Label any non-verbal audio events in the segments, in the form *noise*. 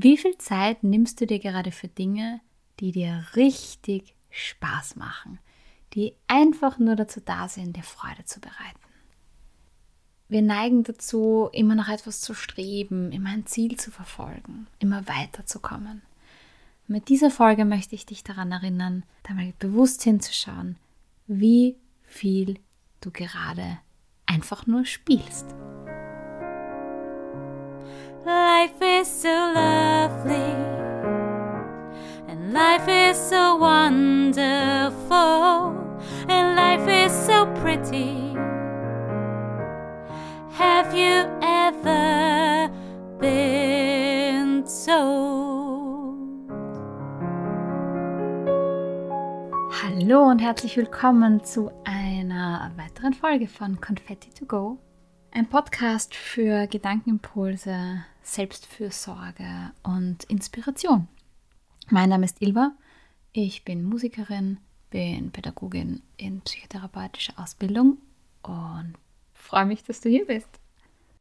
Wie viel Zeit nimmst du dir gerade für Dinge, die dir richtig Spaß machen, die einfach nur dazu da sind, dir Freude zu bereiten? Wir neigen dazu, immer nach etwas zu streben, immer ein Ziel zu verfolgen, immer weiterzukommen. Mit dieser Folge möchte ich dich daran erinnern, da mal bewusst hinzuschauen, wie viel du gerade einfach nur spielst. Life is so is so wonderful and life is so pretty. Have you ever been so? Hallo und herzlich willkommen zu einer weiteren Folge von Confetti to Go. Ein Podcast für Gedankenimpulse, Selbstfürsorge und Inspiration. Mein Name ist Ilva, ich bin Musikerin, bin Pädagogin in psychotherapeutischer Ausbildung und freue mich, dass du hier bist.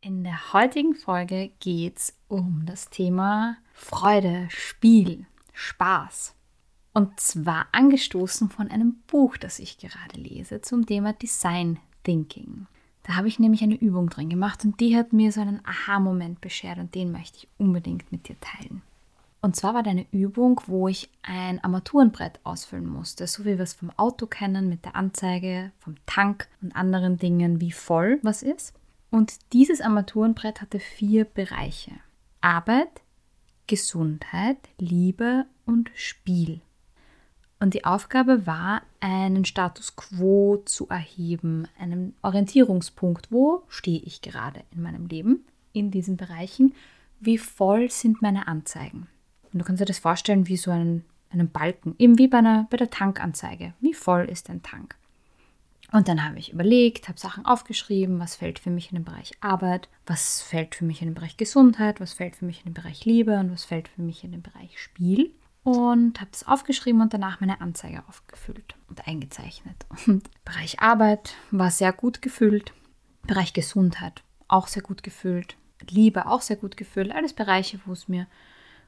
In der heutigen Folge geht es um das Thema Freude, Spiel, Spaß. Und zwar angestoßen von einem Buch, das ich gerade lese zum Thema Design Thinking. Da habe ich nämlich eine Übung drin gemacht und die hat mir so einen Aha-Moment beschert und den möchte ich unbedingt mit dir teilen. Und zwar war da eine Übung, wo ich ein Armaturenbrett ausfüllen musste, so wie wir es vom Auto kennen, mit der Anzeige, vom Tank und anderen Dingen, wie voll was ist. Und dieses Armaturenbrett hatte vier Bereiche. Arbeit, Gesundheit, Liebe und Spiel. Und die Aufgabe war, einen Status quo zu erheben, einen Orientierungspunkt. Wo stehe ich gerade in meinem Leben in diesen Bereichen? Wie voll sind meine Anzeigen? Und du kannst dir das vorstellen wie so einen, einen Balken, eben wie bei, einer, bei der Tankanzeige. Wie voll ist ein Tank? Und dann habe ich überlegt, habe Sachen aufgeschrieben, was fällt für mich in den Bereich Arbeit, was fällt für mich in den Bereich Gesundheit, was fällt für mich in den Bereich Liebe und was fällt für mich in den Bereich Spiel und habe es aufgeschrieben und danach meine Anzeige aufgefüllt und eingezeichnet. Und Bereich Arbeit war sehr gut gefüllt, Bereich Gesundheit auch sehr gut gefüllt, Liebe auch sehr gut gefüllt, alles Bereiche, wo es mir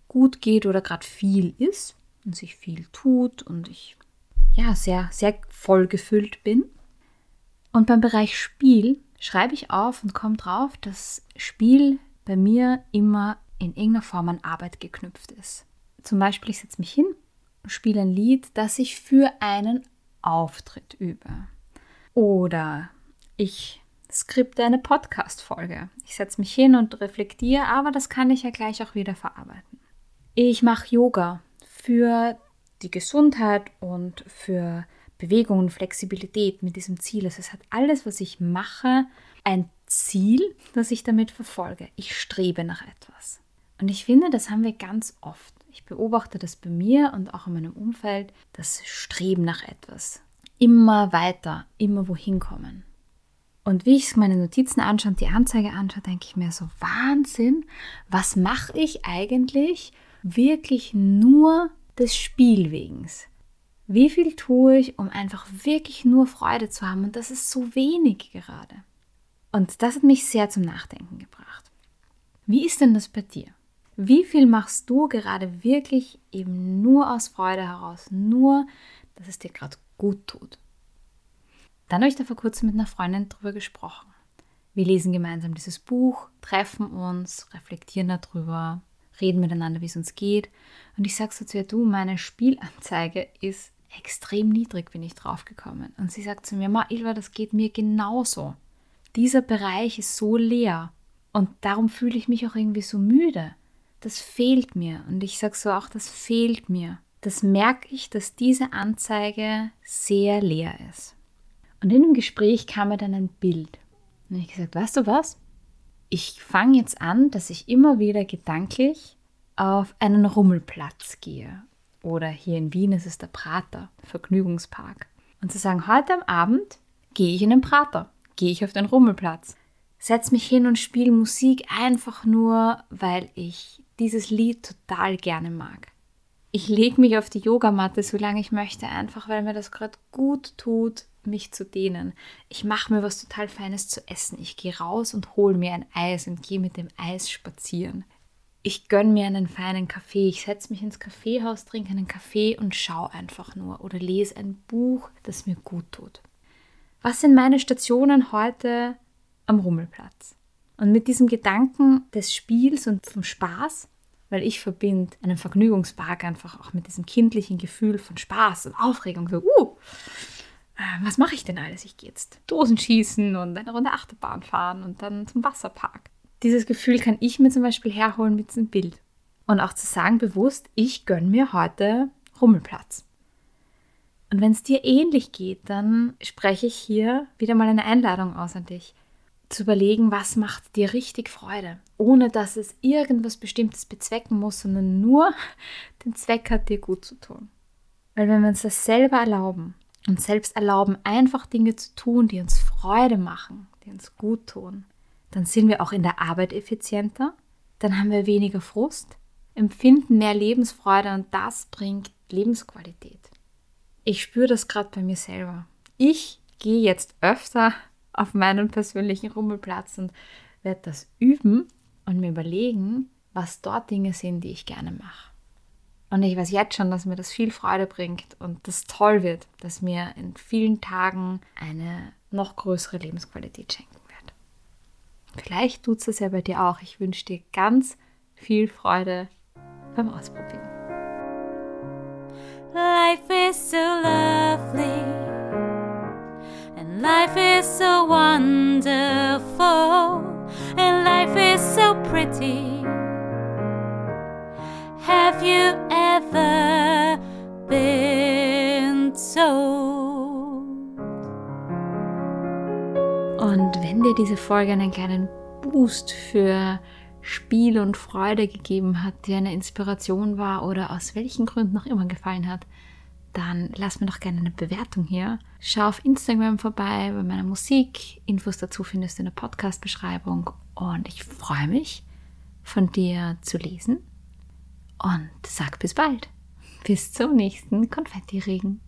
gut geht oder gerade viel ist und sich viel tut und ich ja sehr sehr voll gefüllt bin. Und beim Bereich Spiel schreibe ich auf und komme drauf, dass Spiel bei mir immer in irgendeiner Form an Arbeit geknüpft ist. Zum Beispiel, ich setze mich hin, spiele ein Lied, das ich für einen Auftritt übe. Oder ich skripte eine Podcast-Folge. Ich setze mich hin und reflektiere, aber das kann ich ja gleich auch wieder verarbeiten. Ich mache Yoga für die Gesundheit und für Bewegung und Flexibilität mit diesem Ziel. Also es hat alles, was ich mache, ein Ziel, das ich damit verfolge. Ich strebe nach etwas. Und ich finde, das haben wir ganz oft. Ich beobachte das bei mir und auch in meinem Umfeld, das Streben nach etwas. Immer weiter, immer wohin kommen. Und wie ich meine Notizen anschaue und die Anzeige anschaue, denke ich mir so, Wahnsinn, was mache ich eigentlich wirklich nur des Spielwegens? Wie viel tue ich, um einfach wirklich nur Freude zu haben? Und das ist so wenig gerade. Und das hat mich sehr zum Nachdenken gebracht. Wie ist denn das bei dir? Wie viel machst du gerade wirklich eben nur aus Freude heraus, nur, dass es dir gerade gut tut? Dann habe ich da vor kurzem mit einer Freundin drüber gesprochen. Wir lesen gemeinsam dieses Buch, treffen uns, reflektieren darüber, reden miteinander, wie es uns geht. Und ich sage so zu ihr, du, meine Spielanzeige ist extrem niedrig, bin ich draufgekommen. Und sie sagt zu mir, Ma, Ilva, das geht mir genauso. Dieser Bereich ist so leer. Und darum fühle ich mich auch irgendwie so müde das fehlt mir. Und ich sage so auch, das fehlt mir. Das merke ich, dass diese Anzeige sehr leer ist. Und in dem Gespräch kam mir dann ein Bild. Und ich gesagt, weißt du was? Ich fange jetzt an, dass ich immer wieder gedanklich auf einen Rummelplatz gehe. Oder hier in Wien ist es der Prater, Vergnügungspark. Und zu sagen, heute am Abend gehe ich in den Prater, gehe ich auf den Rummelplatz, setze mich hin und spiele Musik einfach nur, weil ich dieses Lied total gerne mag. Ich lege mich auf die Yogamatte, solange ich möchte, einfach weil mir das gerade gut tut, mich zu dehnen. Ich mache mir was total Feines zu essen. Ich gehe raus und hole mir ein Eis und gehe mit dem Eis spazieren. ich gönne mir einen feinen Kaffee. Ich setze mich ins Kaffeehaus, trinke einen Kaffee und schaue einfach nur oder lese ein Buch, das mir gut tut. Was sind meine Stationen heute am Rummelplatz? Und mit diesem Gedanken des Spiels und vom Spaß, weil ich verbinde einen Vergnügungspark einfach auch mit diesem kindlichen Gefühl von Spaß und Aufregung. So, uh, was mache ich denn alles? Ich gehe jetzt Dosen schießen und eine Runde Achterbahn fahren und dann zum Wasserpark dieses Gefühl kann ich mir zum Beispiel herholen mit diesem Bild. Und auch zu sagen bewusst, ich gönne mir heute Rummelplatz. Und wenn es dir ähnlich geht, dann spreche ich hier wieder mal eine Einladung aus an dich, zu überlegen, was macht dir richtig Freude, ohne dass es irgendwas Bestimmtes bezwecken muss, sondern nur *laughs* den Zweck hat, dir gut zu tun. Weil wenn wir uns das selber erlauben und selbst erlauben, einfach Dinge zu tun, die uns Freude machen, die uns gut tun, dann sind wir auch in der Arbeit effizienter, dann haben wir weniger Frust, empfinden mehr Lebensfreude und das bringt Lebensqualität. Ich spüre das gerade bei mir selber. Ich gehe jetzt öfter auf meinen persönlichen Rummelplatz und werde das üben und mir überlegen, was dort Dinge sind, die ich gerne mache. Und ich weiß jetzt schon, dass mir das viel Freude bringt und das toll wird, dass mir in vielen Tagen eine noch größere Lebensqualität schenkt. Vielleicht tut es ja bei dir auch. Ich wünsche dir ganz viel Freude beim Ausprobieren. Life is so lovely and life is so wonderful and life is so pretty. Und wenn dir diese Folge einen kleinen Boost für Spiel und Freude gegeben hat, dir eine Inspiration war oder aus welchen Gründen noch immer gefallen hat, dann lass mir doch gerne eine Bewertung hier. Schau auf Instagram vorbei bei meiner Musik. Infos dazu findest du in der Podcast-Beschreibung. Und ich freue mich, von dir zu lesen. Und sag bis bald. Bis zum nächsten Konfetti-Regen.